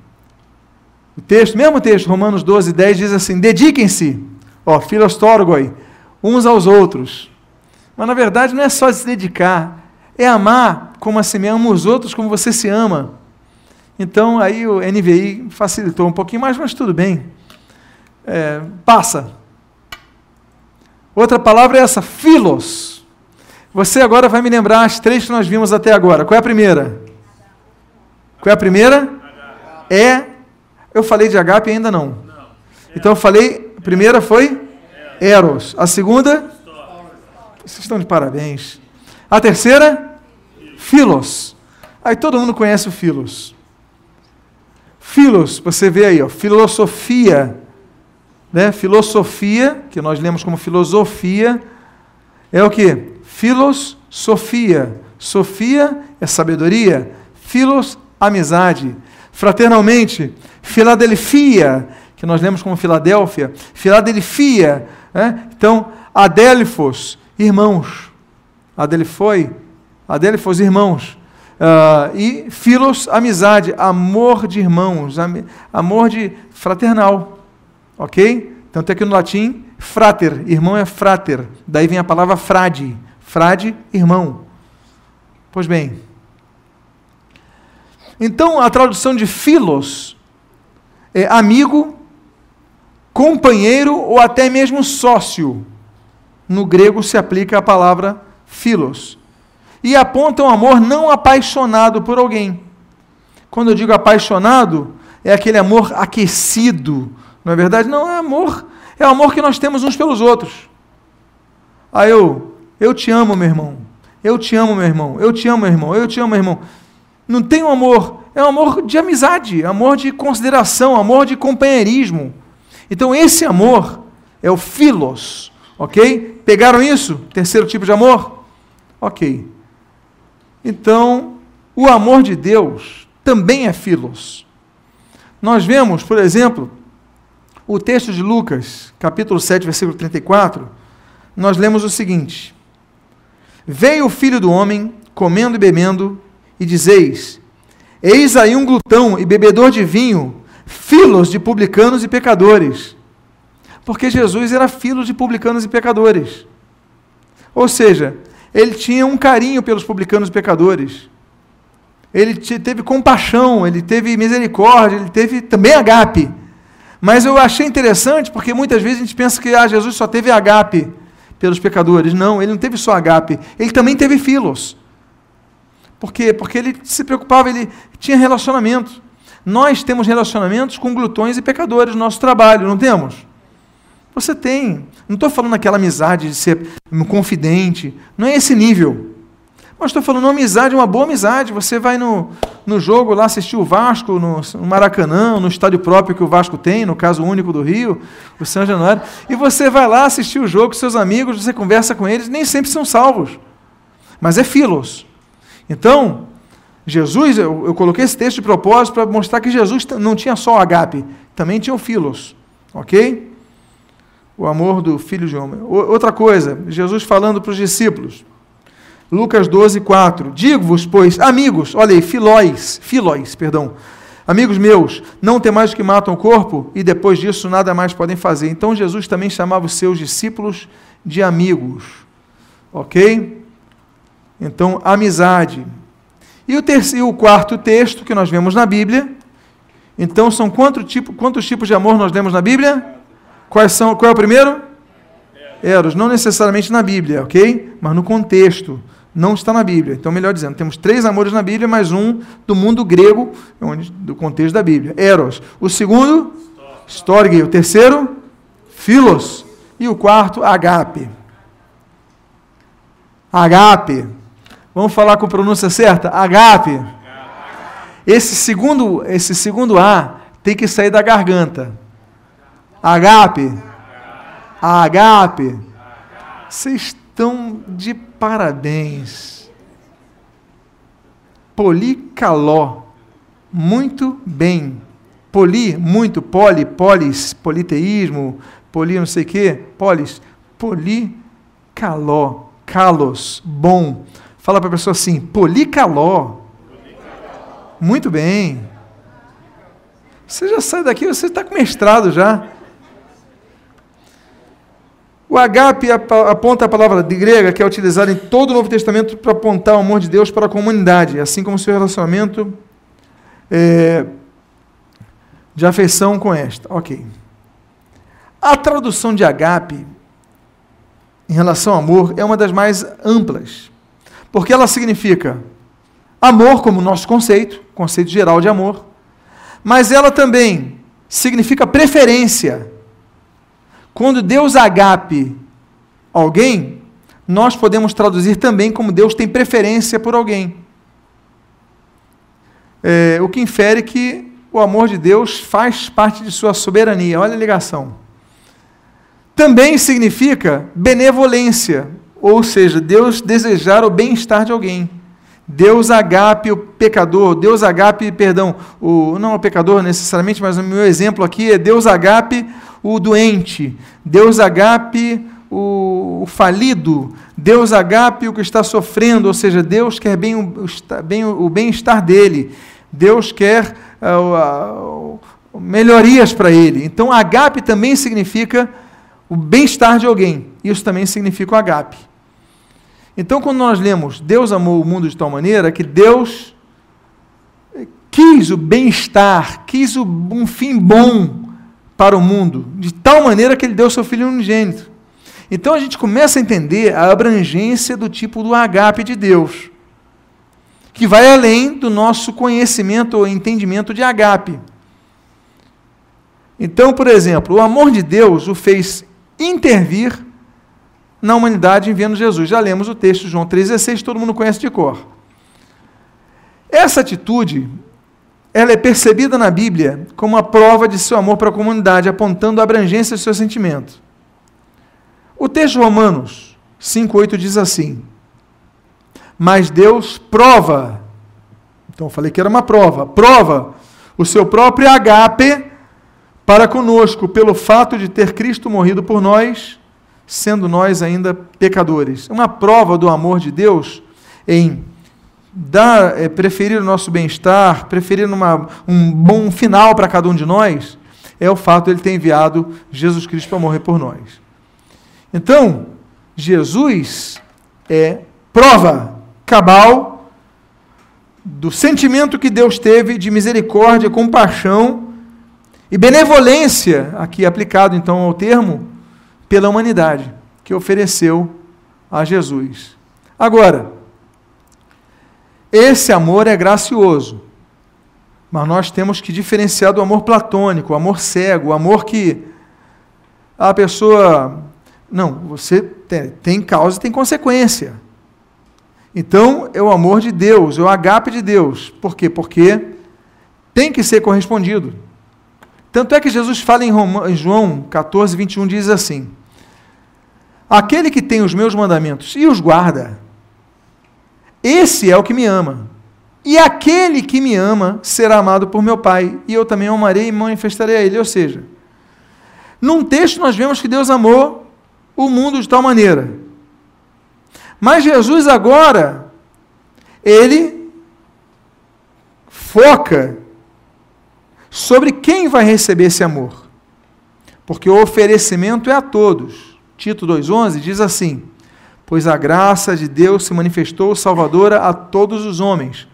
o texto, mesmo texto, Romanos 12, 10, diz assim: dediquem-se, ó, filostorgoi, uns aos outros. Mas na verdade não é só se dedicar, é amar como assim mesmo, ama os outros como você se ama. Então aí o NVI facilitou um pouquinho mais, mas tudo bem. É, passa. Outra palavra é essa, filos. Você agora vai me lembrar as três que nós vimos até agora. Qual é a primeira? Qual é a primeira? É. Eu falei de agape ainda não. Então eu falei, a primeira foi eros. A segunda? Vocês estão de parabéns. A terceira? Filos. Aí todo mundo conhece o Filos. Filos, você vê aí, ó, filosofia, né? Filosofia, que nós lemos como filosofia, é o que? Filosofia. Sofia é sabedoria. Filos amizade. Fraternalmente, Filadelfia, que nós lemos como Filadélfia, Filadelfia, né? então, Adélfos, irmãos. Adelfoi, Adelfos, irmãos. Uh, e filos, amizade, amor de irmãos, am amor de fraternal. Ok? Tanto é que no latim, frater, irmão é frater. Daí vem a palavra frade. Frade, irmão. Pois bem, então, a tradução de filos é amigo, companheiro ou até mesmo sócio. No grego se aplica a palavra filos. E aponta um amor não apaixonado por alguém. Quando eu digo apaixonado, é aquele amor aquecido. Não é verdade? Não, é amor. É o amor que nós temos uns pelos outros. Aí eu, eu te amo, meu irmão. Eu te amo, meu irmão. Eu te amo, meu irmão. Eu te amo, meu irmão. Não tem amor, é um amor de amizade, amor de consideração, amor de companheirismo. Então esse amor é o filos, ok? Pegaram isso? Terceiro tipo de amor? Ok. Então, o amor de Deus também é filos. Nós vemos, por exemplo, o texto de Lucas, capítulo 7, versículo 34, nós lemos o seguinte: Veio o filho do homem, comendo e bebendo, e dizeis: Eis aí um glutão e bebedor de vinho, filos de publicanos e pecadores. Porque Jesus era filho de publicanos e pecadores. Ou seja, ele tinha um carinho pelos publicanos e pecadores. Ele teve compaixão, ele teve misericórdia, ele teve também agape. Mas eu achei interessante porque muitas vezes a gente pensa que ah, Jesus só teve agape pelos pecadores. Não, ele não teve só agape, ele também teve filos. Por quê? Porque ele se preocupava, ele tinha relacionamento. Nós temos relacionamentos com glutões e pecadores no nosso trabalho, não temos? Você tem. Não estou falando aquela amizade de ser um confidente. Não é esse nível. Mas estou falando uma amizade, uma boa amizade. Você vai no, no jogo lá assistir o Vasco, no, no Maracanã, no estádio próprio que o Vasco tem, no caso único do Rio, o São Januário, e você vai lá assistir o jogo com seus amigos, você conversa com eles, nem sempre são salvos. Mas é filos. Então, Jesus, eu, eu coloquei esse texto de propósito para mostrar que Jesus não tinha só agape, também tinha o filos, ok? O amor do filho de homem. Outra coisa, Jesus falando para os discípulos, Lucas 12, 4. Digo-vos, pois, amigos, olha aí, filóis, filóis, perdão, amigos meus, não temais que matam o corpo e depois disso nada mais podem fazer. Então Jesus também chamava os seus discípulos de amigos, ok? Então, amizade. E o, terceiro, o quarto texto que nós vemos na Bíblia. Então, são quantos, tipo, quantos tipos de amor nós lemos na Bíblia? Quais são, qual é o primeiro? Eros. Não necessariamente na Bíblia, ok? Mas no contexto. Não está na Bíblia. Então, melhor dizendo, temos três amores na Bíblia, mais um do mundo grego, onde, do contexto da Bíblia. Eros. O segundo, Storge. O terceiro, Philos. E o quarto, Agape. Agape. Vamos falar com pronúncia certa? Agape. Esse segundo, esse segundo A tem que sair da garganta. Agape. Agape. Vocês estão de parabéns. Policaló. Muito bem. Poli, muito, poli, polis, politeísmo, poli não sei o quê, polis, policaló, calos, bom. Fala para a pessoa assim, policaló. Muito bem. Você já sai daqui, você está com mestrado já. O agape aponta a palavra de grega que é utilizada em todo o Novo Testamento para apontar o amor de Deus para a comunidade, assim como seu relacionamento é, de afeição com esta. Ok. A tradução de agape em relação ao amor é uma das mais amplas, porque ela significa amor como nosso conceito, conceito geral de amor, mas ela também significa preferência. Quando Deus agape alguém, nós podemos traduzir também como Deus tem preferência por alguém. É, o que infere que o amor de Deus faz parte de sua soberania. Olha a ligação. Também significa benevolência, ou seja, Deus desejar o bem-estar de alguém. Deus agape o pecador, Deus agape, perdão, o, não o pecador necessariamente, mas o meu exemplo aqui é Deus agape o doente, Deus agape o, o falido, Deus agape o que está sofrendo, ou seja, Deus quer bem o, bem, o bem-estar dele, Deus quer uh, uh, melhorias para ele. Então, agape também significa o bem-estar de alguém, isso também significa o agape. Então, quando nós lemos Deus amou o mundo de tal maneira que Deus quis o bem-estar, quis um fim bom para o mundo, de tal maneira que ele deu seu filho unigênito. Então a gente começa a entender a abrangência do tipo do agape de Deus, que vai além do nosso conhecimento ou entendimento de agape. Então, por exemplo, o amor de Deus o fez intervir na humanidade enviando Jesus. Já lemos o texto de João 3,16, todo mundo conhece de cor. Essa atitude, ela é percebida na Bíblia como a prova de seu amor para a comunidade, apontando a abrangência do seu sentimento. O texto de Romanos 5,8 diz assim: Mas Deus prova, então eu falei que era uma prova, prova o seu próprio agape para conosco, pelo fato de ter Cristo morrido por nós sendo nós ainda pecadores. Uma prova do amor de Deus em dar, é, preferir o nosso bem-estar, preferir uma, um bom final para cada um de nós, é o fato de ele ter enviado Jesus Cristo para morrer por nós. Então, Jesus é prova cabal do sentimento que Deus teve de misericórdia, compaixão e benevolência, aqui aplicado então ao termo, pela humanidade, que ofereceu a Jesus. Agora, esse amor é gracioso, mas nós temos que diferenciar do amor platônico, o amor cego, o amor que a pessoa. Não, você tem, tem causa e tem consequência. Então, é o amor de Deus, é o agape de Deus. Por quê? Porque tem que ser correspondido. Tanto é que Jesus fala em, João 14, 21, diz assim: Aquele que tem os meus mandamentos e os guarda, esse é o que me ama. E aquele que me ama será amado por meu Pai, e eu também o amarei e manifestarei a ele. Ou seja, num texto nós vemos que Deus amou o mundo de tal maneira. Mas Jesus agora, ele foca sobre quem vai receber esse amor. Porque o oferecimento é a todos. Tito 2,11 diz assim: Pois a graça de Deus se manifestou salvadora a todos os homens.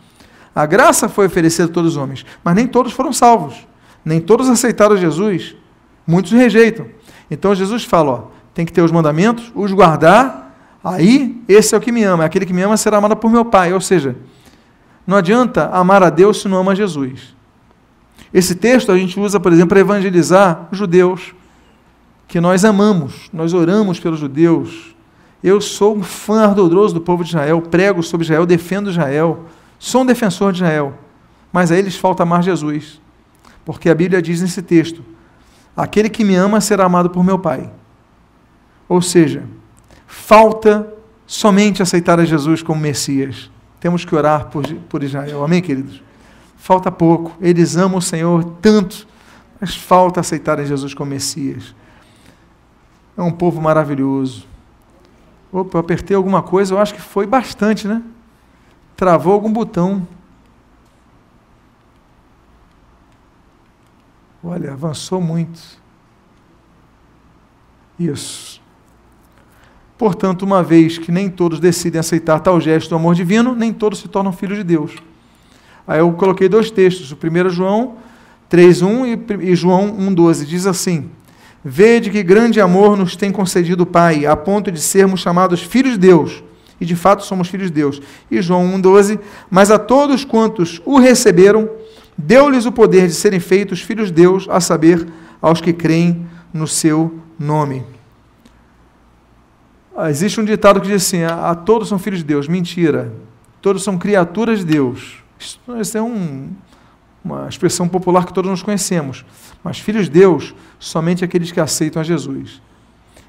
A graça foi oferecida a todos os homens, mas nem todos foram salvos. Nem todos aceitaram Jesus. Muitos rejeitam. Então Jesus fala: ó, tem que ter os mandamentos, os guardar. Aí, esse é o que me ama. Aquele que me ama será amado por meu Pai. Ou seja, não adianta amar a Deus se não ama Jesus. Esse texto a gente usa, por exemplo, para evangelizar judeus que nós amamos, nós oramos pelos judeus. Eu sou um fã ardoroso do povo de Israel, prego sobre Israel, defendo Israel, sou um defensor de Israel. Mas a eles falta amar Jesus. Porque a Bíblia diz nesse texto: aquele que me ama será amado por meu Pai. Ou seja, falta somente aceitar a Jesus como Messias. Temos que orar por, por Israel. Amém, queridos? Falta pouco. Eles amam o Senhor tanto, mas falta aceitar a Jesus como Messias. É um povo maravilhoso. Opa, eu apertei alguma coisa, eu acho que foi bastante, né? Travou algum botão. Olha, avançou muito. Isso. Portanto, uma vez que nem todos decidem aceitar tal gesto do amor divino, nem todos se tornam filhos de Deus. Aí eu coloquei dois textos, o primeiro é João 3:1 e João 1:12 diz assim: Vede que grande amor nos tem concedido o Pai, a ponto de sermos chamados filhos de Deus. E de fato somos filhos de Deus. E João 1,12: Mas a todos quantos o receberam, deu-lhes o poder de serem feitos filhos de Deus, a saber, aos que creem no seu nome. Ah, existe um ditado que diz assim: a, a todos são filhos de Deus. Mentira. Todos são criaturas de Deus. Isso, isso é um, uma expressão popular que todos nós conhecemos. Mas filhos de Deus, somente aqueles que aceitam a Jesus.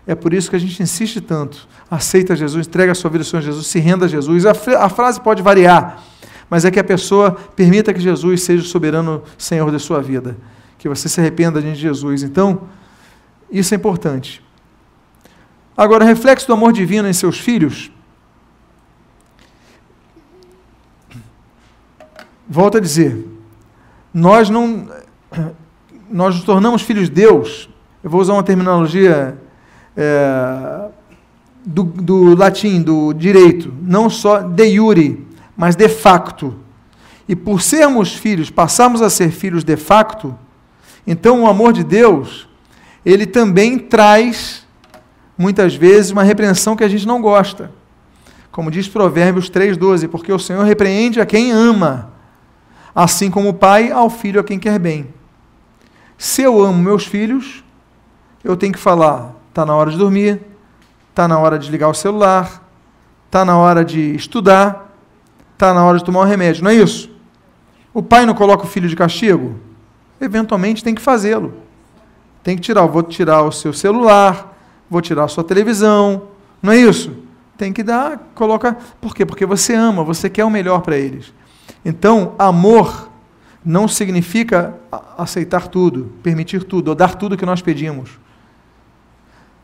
É por isso que a gente insiste tanto. Aceita Jesus, entrega a sua vida ao Senhor Jesus, se renda a Jesus. A, a frase pode variar, mas é que a pessoa permita que Jesus seja o soberano Senhor da sua vida. Que você se arrependa de Jesus. Então, isso é importante. Agora, reflexo do amor divino em seus filhos. Volto a dizer, nós não nós nos tornamos filhos de Deus. Eu vou usar uma terminologia é, do, do latim, do direito, não só de iure, mas de facto. E por sermos filhos, passarmos a ser filhos de facto, então o amor de Deus, ele também traz, muitas vezes, uma repreensão que a gente não gosta. Como diz Provérbios 3,12, porque o Senhor repreende a quem ama assim como o pai ao filho a quem quer bem. Se eu amo meus filhos, eu tenho que falar, está na hora de dormir, está na hora de desligar o celular, está na hora de estudar, está na hora de tomar um remédio, não é isso? O pai não coloca o filho de castigo? Eventualmente tem que fazê-lo. Tem que tirar, vou tirar o seu celular, vou tirar a sua televisão, não é isso? Tem que dar, coloca. Por quê? Porque você ama, você quer o melhor para eles. Então, amor não significa aceitar tudo, permitir tudo, ou dar tudo que nós pedimos.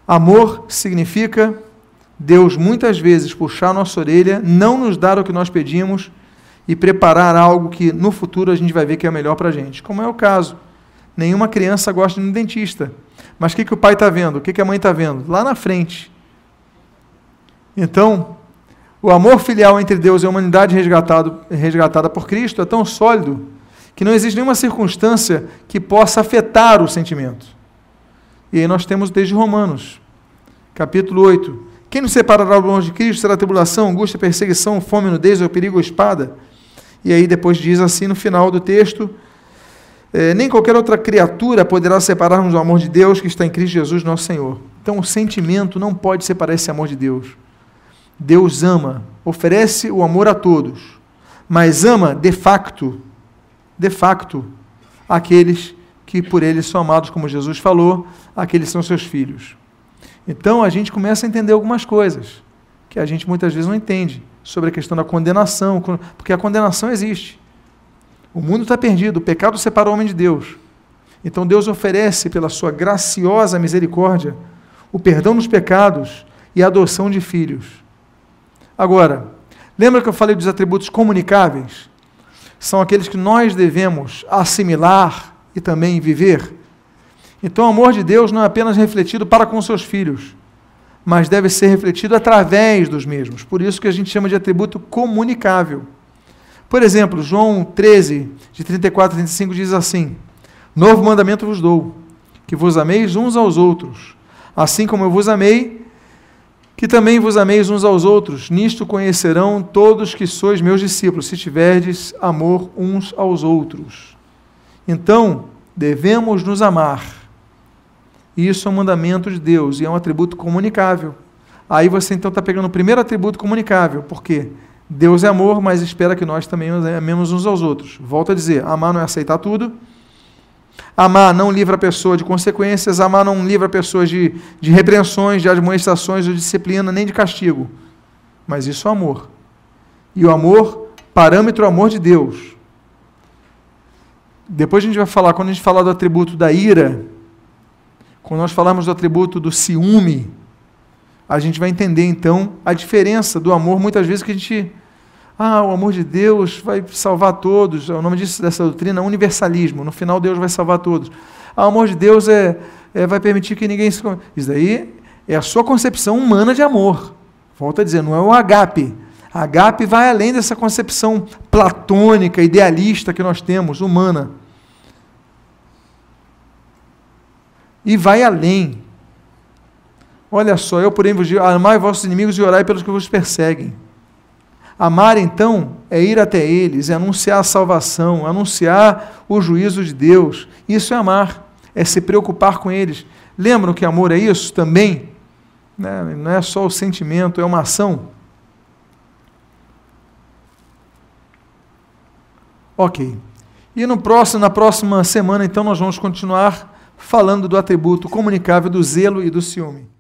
Amor significa Deus muitas vezes puxar nossa orelha, não nos dar o que nós pedimos e preparar algo que no futuro a gente vai ver que é melhor para a gente. Como é o caso. Nenhuma criança gosta de um dentista. Mas o que, que o pai está vendo? O que, que a mãe está vendo? Lá na frente. Então, o amor filial entre Deus e a humanidade resgatado, resgatada por Cristo é tão sólido que não existe nenhuma circunstância que possa afetar o sentimento. E aí nós temos desde Romanos, capítulo 8. Quem nos separará do amor de Cristo será tribulação, angústia, perseguição, fome, nudez, ou perigo ou espada. E aí depois diz assim no final do texto, é, nem qualquer outra criatura poderá separar-nos do amor de Deus que está em Cristo Jesus, nosso Senhor. Então o sentimento não pode separar esse amor de Deus. Deus ama, oferece o amor a todos, mas ama de facto, de facto, aqueles que por ele são amados, como Jesus falou, aqueles são seus filhos. Então a gente começa a entender algumas coisas que a gente muitas vezes não entende sobre a questão da condenação, porque a condenação existe. O mundo está perdido, o pecado separa o homem de Deus. Então Deus oferece, pela sua graciosa misericórdia, o perdão dos pecados e a adoção de filhos. Agora, lembra que eu falei dos atributos comunicáveis? São aqueles que nós devemos assimilar e também viver. Então, o amor de Deus não é apenas refletido para com seus filhos, mas deve ser refletido através dos mesmos. Por isso que a gente chama de atributo comunicável. Por exemplo, João 13, de 34 a 35 diz assim: Novo mandamento vos dou, que vos ameis uns aos outros, assim como eu vos amei, que também vos ameis uns aos outros, nisto conhecerão todos que sois meus discípulos, se tiverdes amor uns aos outros. Então, devemos nos amar. Isso é um mandamento de Deus e é um atributo comunicável. Aí você então está pegando o primeiro atributo comunicável, porque Deus é amor, mas espera que nós também amemos uns aos outros. Volto a dizer: amar não é aceitar tudo, Amar não livra a pessoa de consequências, amar não livra a pessoa de, de repreensões, de admoestações, de disciplina, nem de castigo. Mas isso é amor. E o amor, parâmetro amor de Deus. Depois a gente vai falar, quando a gente falar do atributo da ira, Quando nós falamos do atributo do ciúme, a gente vai entender então a diferença do amor, muitas vezes que a gente. Ah, o amor de Deus vai salvar todos. O nome disso, dessa doutrina é universalismo. No final, Deus vai salvar todos. Ah, o amor de Deus é, é vai permitir que ninguém se. Isso daí é a sua concepção humana de amor. Volto a dizer, não é o agape. Agape vai além dessa concepção platônica, idealista que nós temos, humana. E vai além. Olha só, eu porém vos digo, amai vossos inimigos e orai pelos que vos perseguem. Amar, então, é ir até eles, é anunciar a salvação, anunciar o juízo de Deus. Isso é amar, é se preocupar com eles. Lembram que amor é isso também? Né? Não é só o sentimento, é uma ação. Ok. E no próximo, na próxima semana, então, nós vamos continuar falando do atributo comunicável do zelo e do ciúme.